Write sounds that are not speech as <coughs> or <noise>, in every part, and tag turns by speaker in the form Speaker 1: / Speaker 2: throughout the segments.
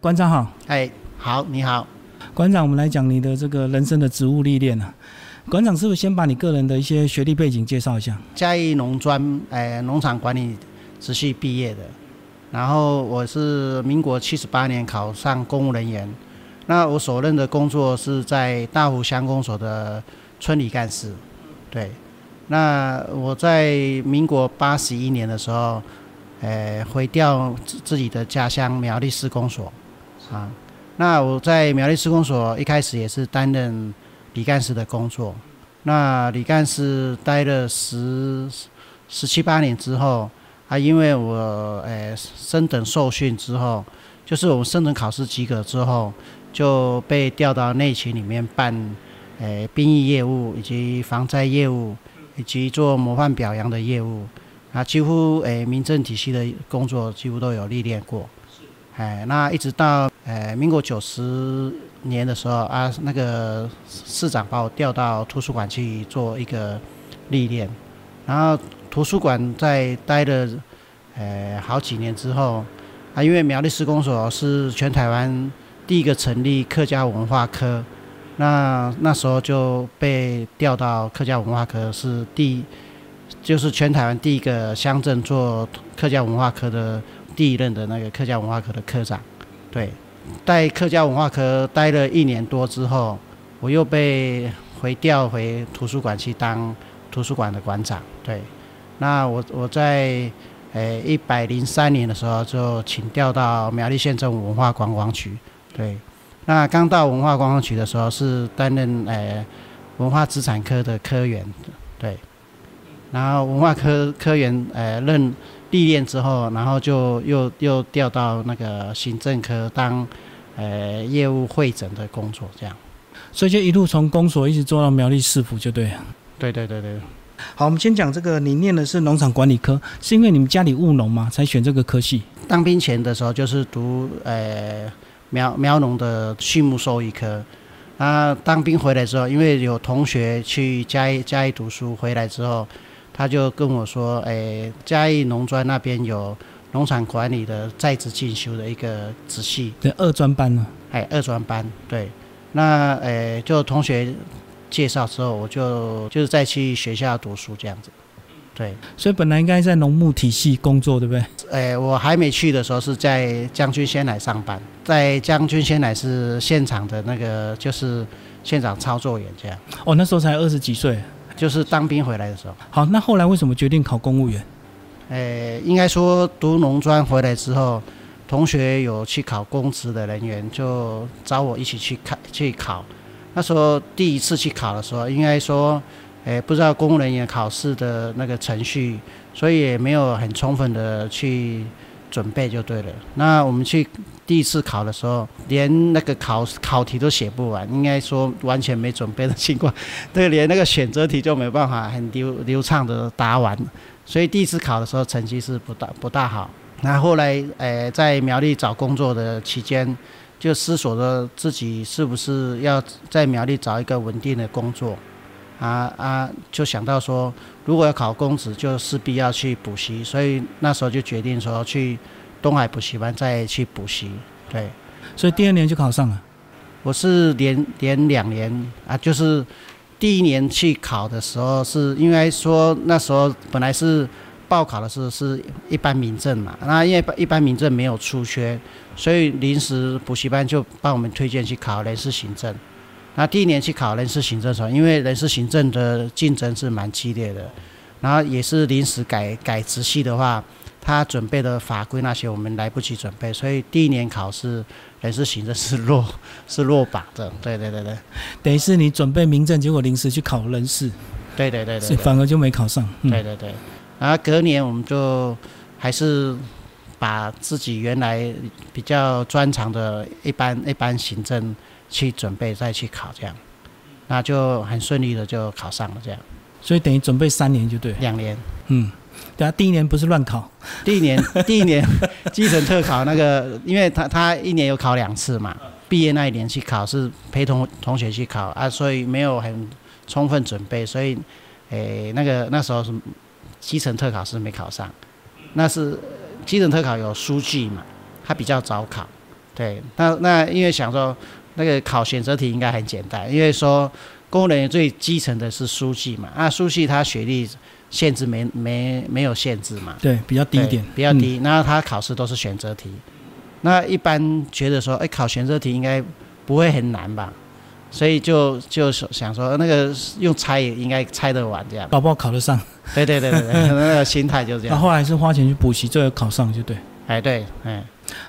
Speaker 1: 馆长好，
Speaker 2: 哎，好，你好，
Speaker 1: 馆长，我们来讲你的这个人生的职务历练啊。馆长是不是先把你个人的一些学历背景介绍一下？
Speaker 2: 嘉义农专，哎，农场管理直系毕业的。然后我是民国七十八年考上公务人员。那我所任的工作是在大湖乡公所的村里干事。对。那我在民国八十一年的时候，哎，回调自自己的家乡苗栗市公所。啊，那我在苗栗施工所一开始也是担任李干事的工作。那李干事待了十十七八年之后，啊，因为我诶升等受训之后，就是我们升等考试及格之后，就被调到内勤里面办诶兵役业务以及防灾业务，以及做模范表扬的业务。啊，几乎诶民政体系的工作几乎都有历练过。哎，那一直到呃民国九十年的时候啊，那个市长把我调到图书馆去做一个历练，然后图书馆在待了呃好几年之后，啊，因为苗栗施工所是全台湾第一个成立客家文化科，那那时候就被调到客家文化科，是第就是全台湾第一个乡镇做客家文化科的。第一任的那个客家文化科的科长，对，在客家文化科待了一年多之后，我又被回调回图书馆去当图书馆的馆长。对，那我我在诶一百零三年的时候就请调到苗栗县政府文化观光局。对，那刚到文化观光局的时候是担任诶文化资产科的科员。对，然后文化科科员诶任。历练之后，然后就又又调到那个行政科当，呃，业务会诊的工作，这样，
Speaker 1: 所以就一路从公所一直做到苗栗市府，就对。
Speaker 2: 对对对对。
Speaker 1: 好，我们先讲这个，你念的是农场管理科，是因为你们家里务农吗？才选这个科系？
Speaker 2: 当兵前的时候就是读呃苗苗农的畜牧兽医科，啊，当兵回来之后，因为有同学去嘉义嘉义读书，回来之后。他就跟我说：“诶，嘉义农专那边有农场管理的在职进修的一个仔系，
Speaker 1: 对二专班呢。
Speaker 2: 哎，二专班，对。那诶，就同学介绍之后，我就就是再去学校读书这样子。对，
Speaker 1: 所以本来应该在农牧体系工作，对不对？
Speaker 2: 诶，我还没去的时候是在将军鲜奶上班，在将军鲜奶是现场的那个就是现场操作员这样。
Speaker 1: 哦，那时候才二十几岁。”
Speaker 2: 就是当兵回来的时候。
Speaker 1: 好，那后来为什么决定考公务员？
Speaker 2: 诶，应该说读农专回来之后，同学有去考公职的人员，就找我一起去看去考。那时候第一次去考的时候，应该说，诶，不知道公务人员考试的那个程序，所以也没有很充分的去。准备就对了。那我们去第一次考的时候，连那个考考题都写不完，应该说完全没准备的情况，对，连那个选择题就没办法很流流畅的答完。所以第一次考的时候成绩是不大不大好。那后来，诶，在苗栗找工作的期间，就思索着自己是不是要在苗栗找一个稳定的工作。啊啊，就想到说，如果要考公职，就势必要去补习，所以那时候就决定说去东海补习班再去补习。对，
Speaker 1: 所以第二年就考上了。
Speaker 2: 我是连连两年啊，就是第一年去考的时候，是因为说那时候本来是报考的是是一般民政嘛，那因为一般民政没有出缺，所以临时补习班就帮我们推荐去考人事行政。那第一年去考人事行政的时候，因为人事行政的竞争是蛮激烈的，然后也是临时改改直系的话，他准备的法规那些我们来不及准备，所以第一年考试人事行政是落 <laughs> 是落榜的。对对对对，
Speaker 1: 等于是你准备民政，结果临时去考人事，
Speaker 2: 对对对对，
Speaker 1: 反而就没考上。
Speaker 2: 对对对，然后隔年我们就还是把自己原来比较专长的一般一般行政。去准备再去考这样，那就很顺利的就考上了这样，
Speaker 1: 所以等于准备三年就对，
Speaker 2: 两年，
Speaker 1: 嗯，对啊，第一年不是乱考，
Speaker 2: 第一年 <laughs> 第一年基层特考那个，因为他他一年有考两次嘛，毕业那一年去考是陪同同学去考啊，所以没有很充分准备，所以诶那个那时候是基层特考是没考上，那是基层特考有书记嘛，他比较早考。对，那那因为想说那个考选择题应该很简单，因为说公务人员最基层的是书记嘛，那，书记他学历限制没没没有限制嘛，
Speaker 1: 对，比较低一点，
Speaker 2: 比较低，然后他考试都是选择题，那一般觉得说，哎，考选择题应该不会很难吧？所以就就想说，那个用猜也应该猜得完这样，
Speaker 1: 搞不好考得上。
Speaker 2: 对对对对对，<laughs> 那个心态就这样。
Speaker 1: 那后来是花钱去补习，最后考上就对。
Speaker 2: 哎对，哎。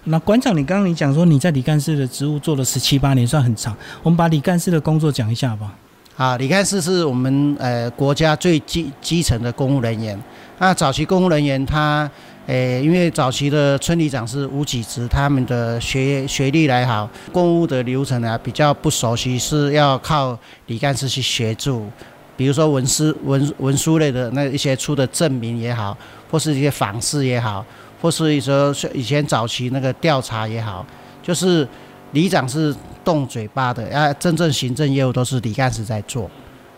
Speaker 1: 那馆长，你刚刚你讲说你在李干事的职务做了十七八年，算很长。我们把李干事的工作讲一下吧。
Speaker 2: 啊，李干事是我们呃国家最基基层的公务人员。那早期公务人员他。诶，因为早期的村里长是无几职，他们的学学历来好，公务的流程呢比较不熟悉，是要靠李干事去协助。比如说文书文文书类的那一些出的证明也好，或是一些访视也好，或是说以前早期那个调查也好，就是里长是动嘴巴的，啊，真正行政业务都是李干事在做。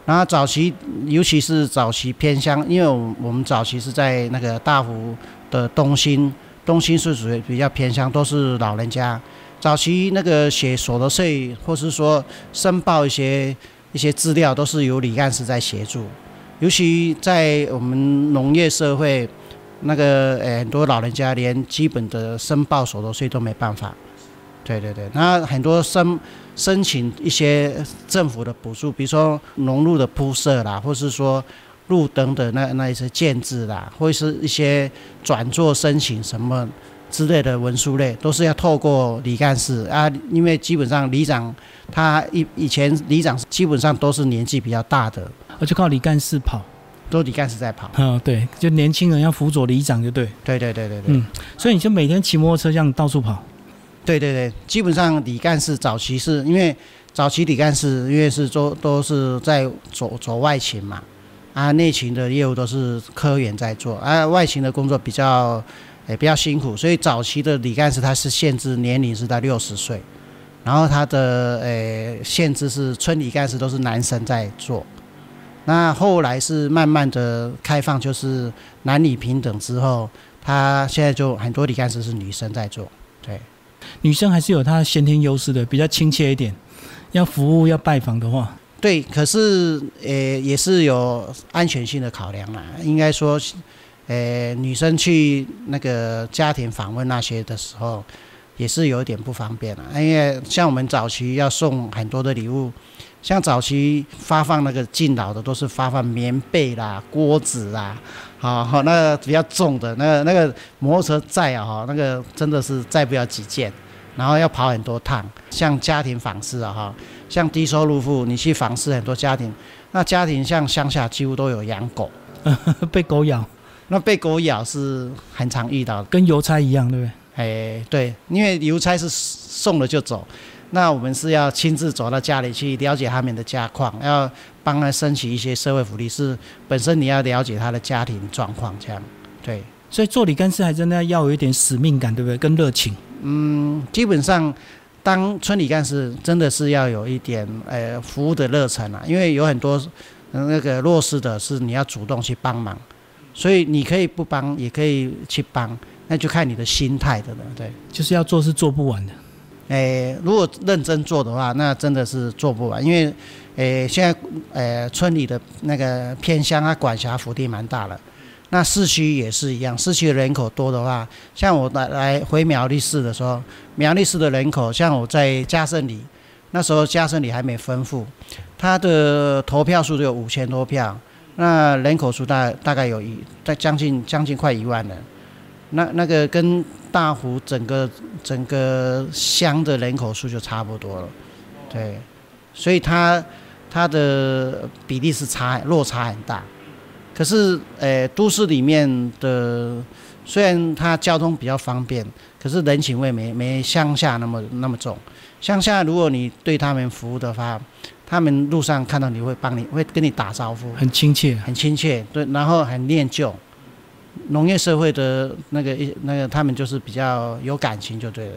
Speaker 2: 然后早期，尤其是早期偏乡，因为我们早期是在那个大湖。的东兴，东兴是属于比较偏向，都是老人家。早期那个写所得税，或是说申报一些一些资料，都是由李干事在协助。尤其在我们农业社会，那个呃很多老人家连基本的申报所得税都没办法。对对对，那很多申申请一些政府的补助，比如说农路的铺设啦，或是说。路灯的那那一些建制啦，或是一些转做申请什么之类的文书类，都是要透过李干事啊。因为基本上里长他以以前里长基本上都是年纪比较大的，
Speaker 1: 而就靠李干事跑，
Speaker 2: 都李干事在跑。
Speaker 1: 嗯，对，就年轻人要辅佐里长就对。
Speaker 2: 对对对对对。嗯，
Speaker 1: 所以你就每天骑摩托车这样到处跑。
Speaker 2: 对对对，基本上李干事早期是因为早期李干事因为是都都是在走走外勤嘛。啊，内勤的业务都是科员在做，啊，外勤的工作比较，诶比较辛苦，所以早期的李干事他是限制年龄是在六十岁，然后他的诶限制是村里干事都是男生在做，那后来是慢慢的开放，就是男女平等之后，他现在就很多李干事是女生在做，对，
Speaker 1: 女生还是有她先天优势的，比较亲切一点，要服务要拜访的话。
Speaker 2: 对，可是呃也是有安全性的考量啦。应该说，呃女生去那个家庭访问那些的时候，也是有一点不方便了。因为像我们早期要送很多的礼物，像早期发放那个敬老的，都是发放棉被啦、锅子啦，好，那个比较重的，那个那个摩托车载啊，哈，那个真的是载不了几件，然后要跑很多趟。像家庭访视啊，哈。像低收入户，你去访视很多家庭，那家庭像乡下几乎都有养狗，<laughs>
Speaker 1: 被狗咬，
Speaker 2: 那被狗咬是很常遇到的，
Speaker 1: 跟邮差一样，对不对？
Speaker 2: 哎，对，因为邮差是送了就走，那我们是要亲自走到家里去了解他们的家况，要帮他申请一些社会福利，是本身你要了解他的家庭状况，这样，对。
Speaker 1: 所以做李干事还真的要有一点使命感，对不对？跟热情。
Speaker 2: 嗯，基本上。当村里干事真的是要有一点呃服务的热忱啊，因为有很多那个弱势的是你要主动去帮忙，所以你可以不帮也可以去帮，那就看你的心态的了。对，
Speaker 1: 就是要做是做不完的。
Speaker 2: 诶，如果认真做的话，那真的是做不完，因为诶现在诶村里的那个偏乡啊管辖幅地蛮大了。那市区也是一样，市区的人口多的话，像我来来回苗栗市的时候，苗栗市的人口，像我在嘉胜里，那时候嘉胜里还没分户，它的投票数就有五千多票，那人口数大大概有一在将近将近快一万人，那那个跟大湖整个整个乡的人口数就差不多了，对，所以它它的比例是差落差很大。可是，诶，都市里面的虽然它交通比较方便，可是人情味没没乡下那么那么重。乡下如果你对他们服务的话，他们路上看到你会帮你会跟你打招呼，
Speaker 1: 很亲切，
Speaker 2: 很亲切。对，然后很念旧。农业社会的那个一那个他们就是比较有感情就对了。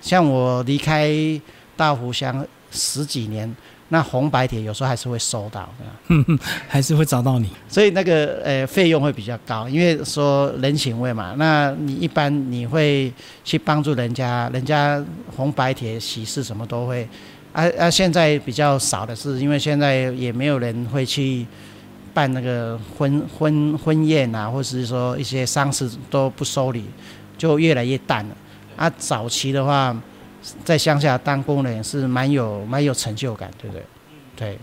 Speaker 2: 像我离开大湖乡十几年，那红白帖有时候还是会收到，<laughs>
Speaker 1: 还是会找到你，
Speaker 2: 所以那个呃费用会比较高，因为说人情味嘛。那你一般你会去帮助人家，人家红白帖喜事什么都会，啊啊，现在比较少的是，因为现在也没有人会去办那个婚婚婚宴啊，或者是说一些丧事都不收礼，就越来越淡了。啊，早期的话。在乡下当工人是蛮有蛮有成就感，对不对？对，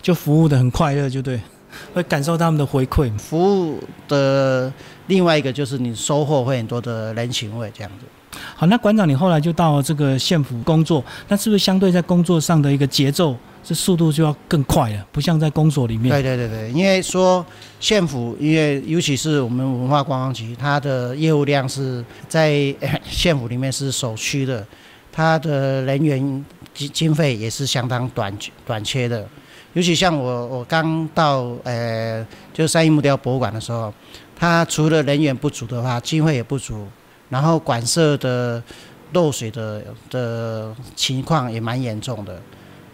Speaker 1: 就服务的很快乐，就对，<laughs> 会感受他们的回馈。
Speaker 2: 服务的另外一个就是你收获会很多的人情味，这样子。
Speaker 1: 好，那馆长你后来就到这个县府工作，那是不是相对在工作上的一个节奏，这速度就要更快了？不像在公所里面。
Speaker 2: 对对对对，因为说县府，因为尤其是我们文化观光局，它的业务量是在 <coughs> 县府里面是首屈的。他的人员经经费也是相当短短缺的，尤其像我我刚到呃，就三义木雕博物馆的时候，他除了人员不足的话，经费也不足，然后馆舍的漏水的的情况也蛮严重的。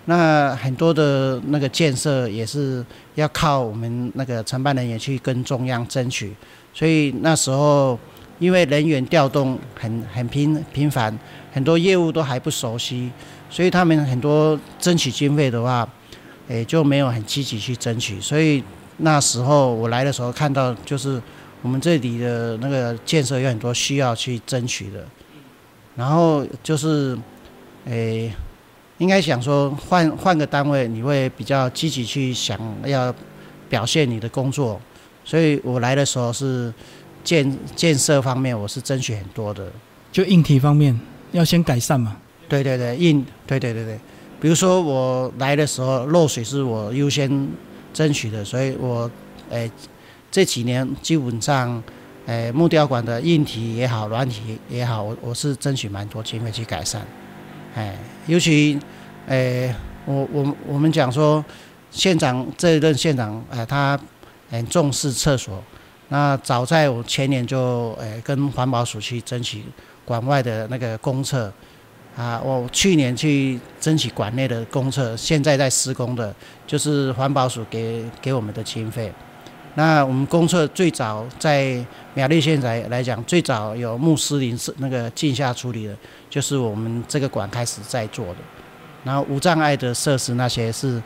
Speaker 2: 那很多的那个建设也是要靠我们那个承办人员去跟中央争取，所以那时候因为人员调动很很频频繁。很多业务都还不熟悉，所以他们很多争取经费的话，诶就没有很积极去争取。所以那时候我来的时候看到，就是我们这里的那个建设有很多需要去争取的。然后就是，诶，应该想说换换个单位，你会比较积极去想要表现你的工作。所以我来的时候是建建设方面，我是争取很多的，
Speaker 1: 就硬体方面。要先改善嘛？
Speaker 2: 对对对，硬对对对对。比如说我来的时候漏水是我优先争取的，所以我诶这几年基本上诶木雕馆的硬体也好，软体也好，我我是争取蛮多经费去改善。哎，尤其诶我我我们讲说县长这一任县长诶他很重视厕所，那早在我前年就诶跟环保署去争取。馆外的那个公厕啊，我去年去争取馆内的公厕，现在在施工的，就是环保署给给我们的经费。那我们公厕最早在苗栗县来来讲，最早有穆斯林是那个镜下处理的，就是我们这个馆开始在做的。然后无障碍的设施那些是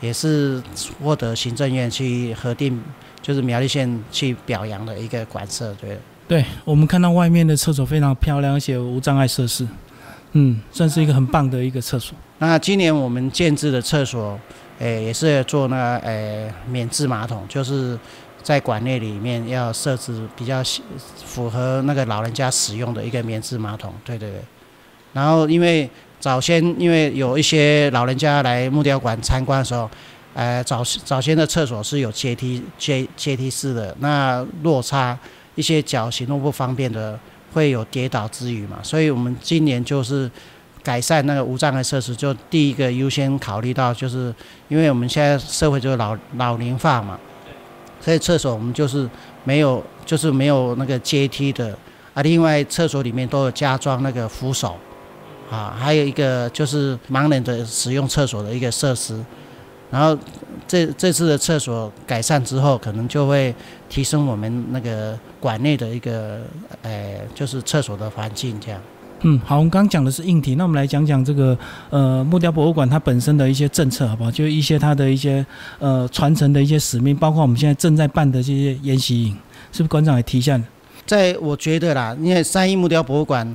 Speaker 2: 也是获得行政院去核定，就是苗栗县去表扬的一个馆舍，对。
Speaker 1: 对我们看到外面的厕所非常漂亮，而且无障碍设施，嗯，算是一个很棒的一个厕所。
Speaker 2: 那今年我们建制的厕所，诶，也是做那诶免治马桶，就是在馆内里面要设置比较符合那个老人家使用的一个免治马桶。对对对。然后因为早先因为有一些老人家来木雕馆参观的时候，呃，早早先的厕所是有阶梯阶阶梯式的，那落差。一些脚行动不方便的会有跌倒之余嘛，所以我们今年就是改善那个无障碍设施，就第一个优先考虑到，就是因为我们现在社会就是老老龄化嘛，所以厕所我们就是没有就是没有那个阶梯的啊，另外厕所里面都有加装那个扶手啊，还有一个就是盲人的使用厕所的一个设施。然后这这次的厕所改善之后，可能就会提升我们那个馆内的一个，呃，就是厕所的环境这样。
Speaker 1: 嗯，好，我们刚刚讲的是硬体，那我们来讲讲这个呃木雕博物馆它本身的一些政策，好不好？就一些它的一些呃传承的一些使命，包括我们现在正在办的这些研习营，是不是馆长也提一下？
Speaker 2: 在我觉得啦，因为三一木雕博物馆，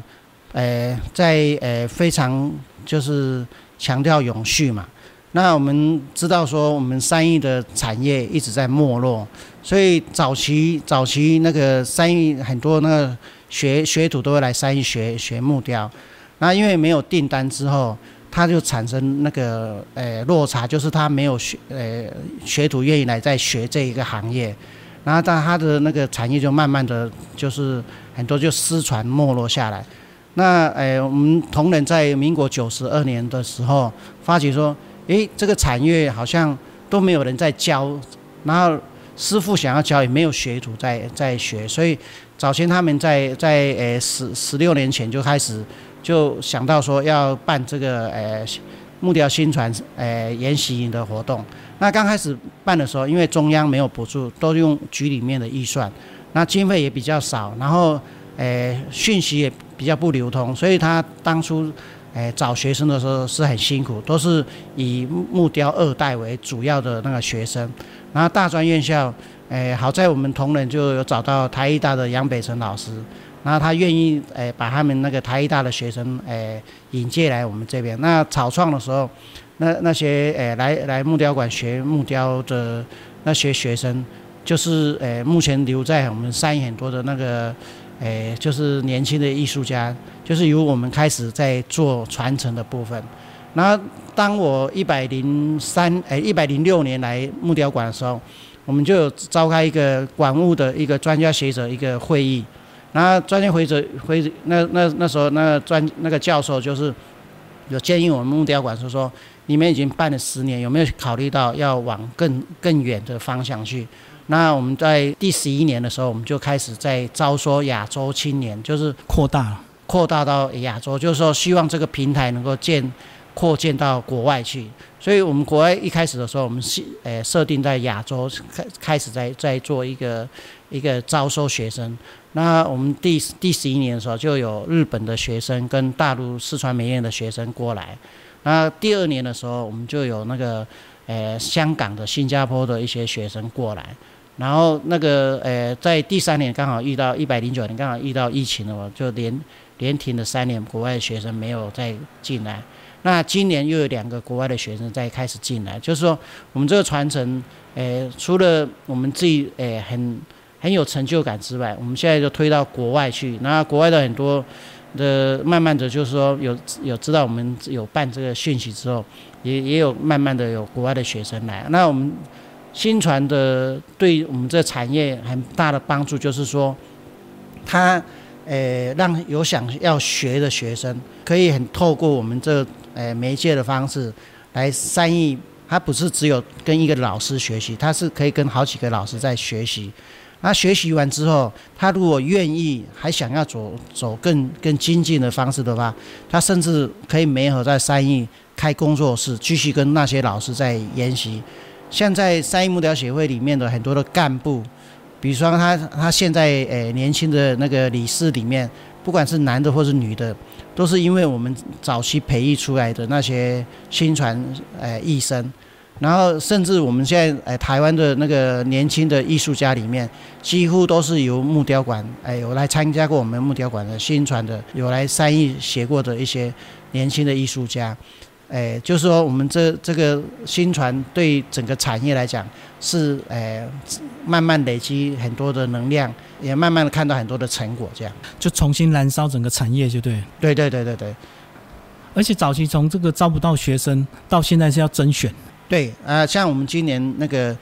Speaker 2: 呃，在呃非常就是强调永续嘛。那我们知道说，我们三义的产业一直在没落，所以早期早期那个三义很多那个学学徒都会来三义学学木雕，那因为没有订单之后，他就产生那个呃落差，就是他没有学呃学徒愿意来再学这一个行业，然后但他的那个产业就慢慢的就是很多就失传没落下来。那呃我们同仁在民国九十二年的时候发觉说。诶，这个产业好像都没有人在教，然后师傅想要教也没有学徒在在学，所以早前他们在在诶十十六年前就开始就想到说要办这个诶木雕新传呃研习营的活动。那刚开始办的时候，因为中央没有补助，都用局里面的预算，那经费也比较少，然后呃讯息也比较不流通，所以他当初呃找学生的时候是很辛苦，都是以木雕二代为主要的那个学生。然后大专院校，诶好在我们同仁就有找到台艺大的杨北辰老师，然后他愿意诶把他们那个台艺大的学生诶引介来我们这边。那草创的时候。那那些诶来来木雕馆学木雕的那些学生，就是诶目前留在我们山很多的那个诶，就是年轻的艺术家，就是由我们开始在做传承的部分。然后当我一百零三诶一百零六年来木雕馆的时候，我们就有召开一个馆务的一个专家学者一个会议。然后专家学者会那那那时候那专那个教授就是有建议我们木雕馆说说。你们已经办了十年，有没有考虑到要往更更远的方向去？那我们在第十一年的时候，我们就开始在招收亚洲青年，就是
Speaker 1: 扩大，
Speaker 2: 扩大到亚洲，就是说希望这个平台能够建扩建到国外去。所以我们国外一开始的时候，我们是呃设定在亚洲开开始在在做一个一个招收学生。那我们第第十一年的时候，就有日本的学生跟大陆四川美院的学生过来。那第二年的时候，我们就有那个，呃，香港的、新加坡的一些学生过来，然后那个，呃，在第三年刚好遇到一百零九年刚好遇到疫情了，就连连停了三年，国外的学生没有再进来。那今年又有两个国外的学生在开始进来，就是说我们这个传承，呃，除了我们自己，呃，很很有成就感之外，我们现在就推到国外去，那国外的很多。的慢慢的就是说有有知道我们有办这个讯息之后，也也有慢慢的有国外的学生来。那我们新传的对我们这产业很大的帮助就是说，他呃让有想要学的学生可以很透过我们这呃媒介的方式来参与，他不是只有跟一个老师学习，他是可以跟好几个老师在学习。那学习完之后，他如果愿意，还想要走走更更精进的方式的话，他甚至可以没合在三义开工作室，继续跟那些老师在研习。像在三义木雕协会里面的很多的干部，比如说他他现在诶年轻的那个理事里面，不管是男的或是女的，都是因为我们早期培育出来的那些新传诶艺生。然后，甚至我们现在，诶，台湾的那个年轻的艺术家里面，几乎都是由木雕馆，诶，有来参加过我们木雕馆的新传的，有来三义学过的一些年轻的艺术家，哎，就是说，我们这这个新传对整个产业来讲，是哎，慢慢累积很多的能量，也慢慢的看到很多的成果，这样
Speaker 1: 就重新燃烧整个产业，就对。
Speaker 2: 对对对对对。
Speaker 1: 而且早期从这个招不到学生，到现在是要甄选。
Speaker 2: 对，呃，像我们今年那个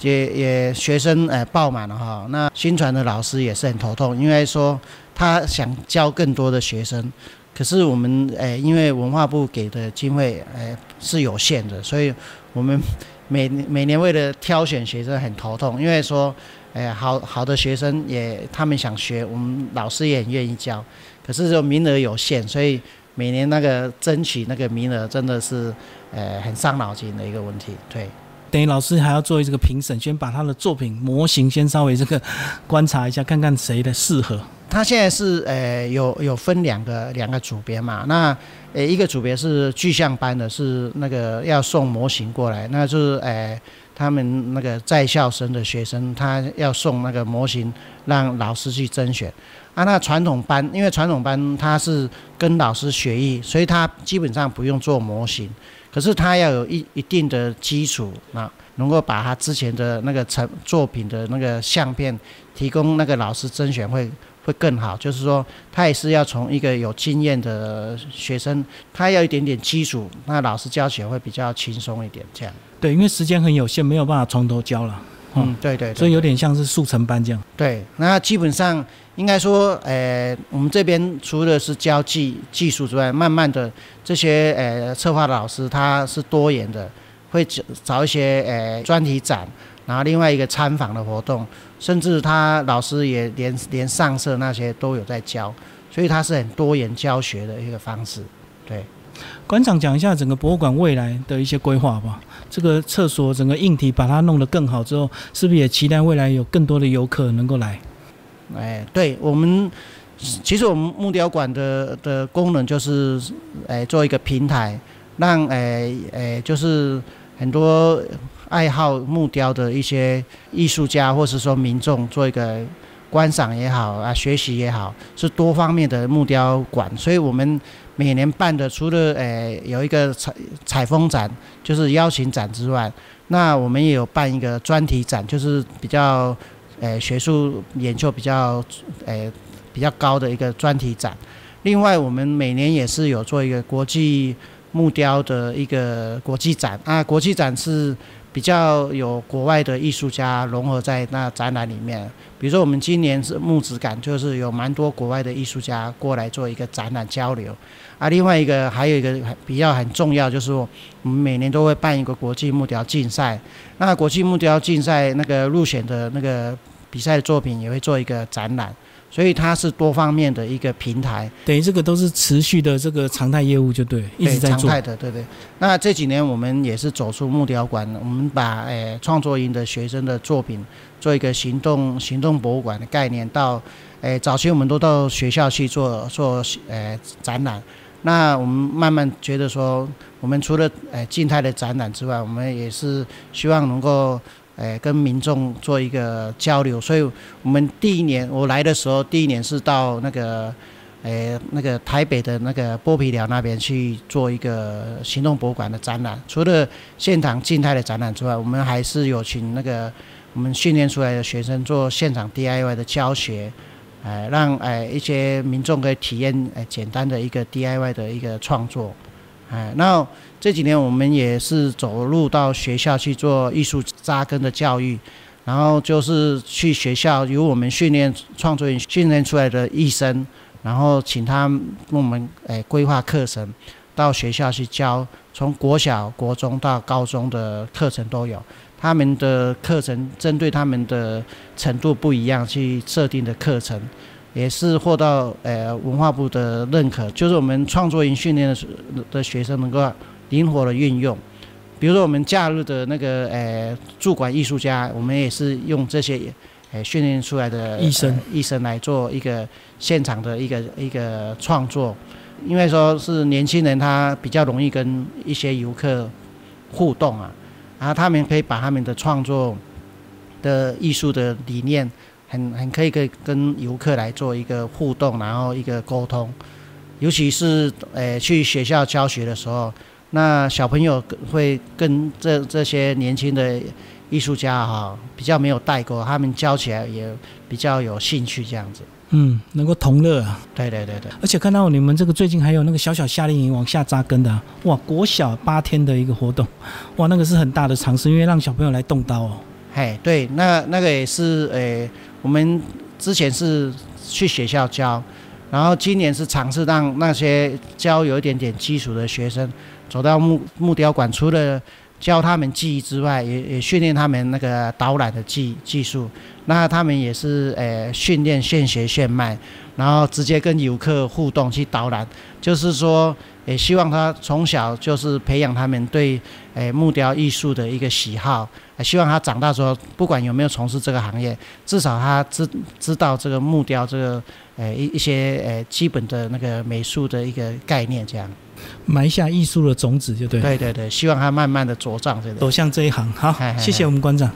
Speaker 2: 也也学生呃爆满了哈，那新传的老师也是很头痛，因为说他想教更多的学生，可是我们诶因为文化部给的经费诶是有限的，所以我们 <laughs> 每每年为了挑选学生很头痛，因为说诶好好的学生也他们想学，我们老师也很愿意教，可是就名额有限，所以。每年那个争取那个名额真的是，诶，很伤脑筋的一个问题。对，
Speaker 1: 等于老师还要做这个评审，先把他的作品模型先稍微这个观察一下，看看谁的适合。
Speaker 2: 他现在是呃有有分两个两个组别嘛？那呃一个组别是具象班的，是那个要送模型过来，那就是呃他们那个在校生的学生，他要送那个模型让老师去甄选。啊，那传统班，因为传统班他是跟老师学艺，所以他基本上不用做模型，可是他要有一一定的基础，那能够把他之前的那个成作品的那个相片提供那个老师甄选会会更好。就是说，他也是要从一个有经验的学生，他要一点点基础，那老师教起来会比较轻松一点。这样。
Speaker 1: 对，因为时间很有限，没有办法从头教了。
Speaker 2: 嗯，对对。
Speaker 1: 所以有点像是速成班这样。
Speaker 2: 对，那基本上。应该说，呃，我们这边除了是教技技术之外，慢慢的这些呃策划的老师他是多元的，会找找一些呃专题展，然后另外一个参访的活动，甚至他老师也连连上色那些都有在教，所以他是很多元教学的一个方式，对。
Speaker 1: 馆长讲一下整个博物馆未来的一些规划吧。这个厕所整个硬体把它弄得更好之后，是不是也期待未来有更多的游客能够来？
Speaker 2: 哎，对我们，其实我们木雕馆的的功能就是，哎，做一个平台，让哎哎就是很多爱好木雕的一些艺术家或是说民众做一个观赏也好啊，学习也好，是多方面的木雕馆，所以我们。每年办的，除了诶有一个采采风展，就是邀请展之外，那我们也有办一个专题展，就是比较诶学术研究比较诶比较高的一个专题展。另外，我们每年也是有做一个国际木雕的一个国际展啊，国际展是。比较有国外的艺术家融合在那展览里面，比如说我们今年是木质感，就是有蛮多国外的艺术家过来做一个展览交流。啊，另外一个还有一个比较很重要，就是我们每年都会办一个国际木雕竞赛。那国际木雕竞赛那个入选的那个比赛的作品也会做一个展览。所以它是多方面的一个平台，
Speaker 1: 等于这个都是持续的这个常态业务，就对，一直在
Speaker 2: 做。常态的，对对。那这几年我们也是走出木雕馆，我们把诶创作营的学生的作品做一个行动行动博物馆的概念，到诶早期我们都到学校去做做诶展览。那我们慢慢觉得说，我们除了诶静态的展览之外，我们也是希望能够。诶，跟民众做一个交流，所以我们第一年我来的时候，第一年是到那个诶那个台北的那个剥皮寮那边去做一个行动博物馆的展览。除了现场静态的展览之外，我们还是有请那个我们训练出来的学生做现场 DIY 的教学，诶，让诶一些民众可以体验诶简单的一个 DIY 的一个创作。哎，那这几年我们也是走入到学校去做艺术扎根的教育，然后就是去学校由我们训练创作员训练出来的医生，然后请他跟我们诶规划课程，到学校去教，从国小、国中到高中的课程都有，他们的课程针对他们的程度不一样去设定的课程。也是获到呃文化部的认可，就是我们创作营训练的的学生能够灵活的运用，比如说我们假日的那个呃驻馆艺术家，我们也是用这些呃训练出来的
Speaker 1: 医生。
Speaker 2: 医生来做一个现场的一个一个创作，因为说是年轻人他比较容易跟一些游客互动啊，然后他们可以把他们的创作的艺术的理念。很很可以可以跟游客来做一个互动，然后一个沟通，尤其是诶去学校教学的时候，那小朋友会跟这这些年轻的艺术家哈比较没有代沟，他们教起来也比较有兴趣这样子。
Speaker 1: 嗯，能够同乐。
Speaker 2: 对对对对。
Speaker 1: 而且看到你们这个最近还有那个小小夏令营往下扎根的，哇，国小八天的一个活动，哇，那个是很大的尝试，因为让小朋友来动刀哦。
Speaker 2: 嘿，对，那那个也是诶，我们之前是去学校教，然后今年是尝试让那些教有一点点基础的学生走到木木雕馆，除了教他们技艺之外，也也训练他们那个导览的技技术。那他们也是诶训练现学现卖，然后直接跟游客互动去导览，就是说。也希望他从小就是培养他们对诶木雕艺术的一个喜好，希望他长大之后不管有没有从事这个行业，至少他知知道这个木雕这个诶一一些诶基本的那个美术的一个概念，这样
Speaker 1: 埋下艺术的种子就对。
Speaker 2: 对对对，希望他慢慢的茁壮，这个
Speaker 1: 走向这一行。好，谢谢我们馆长。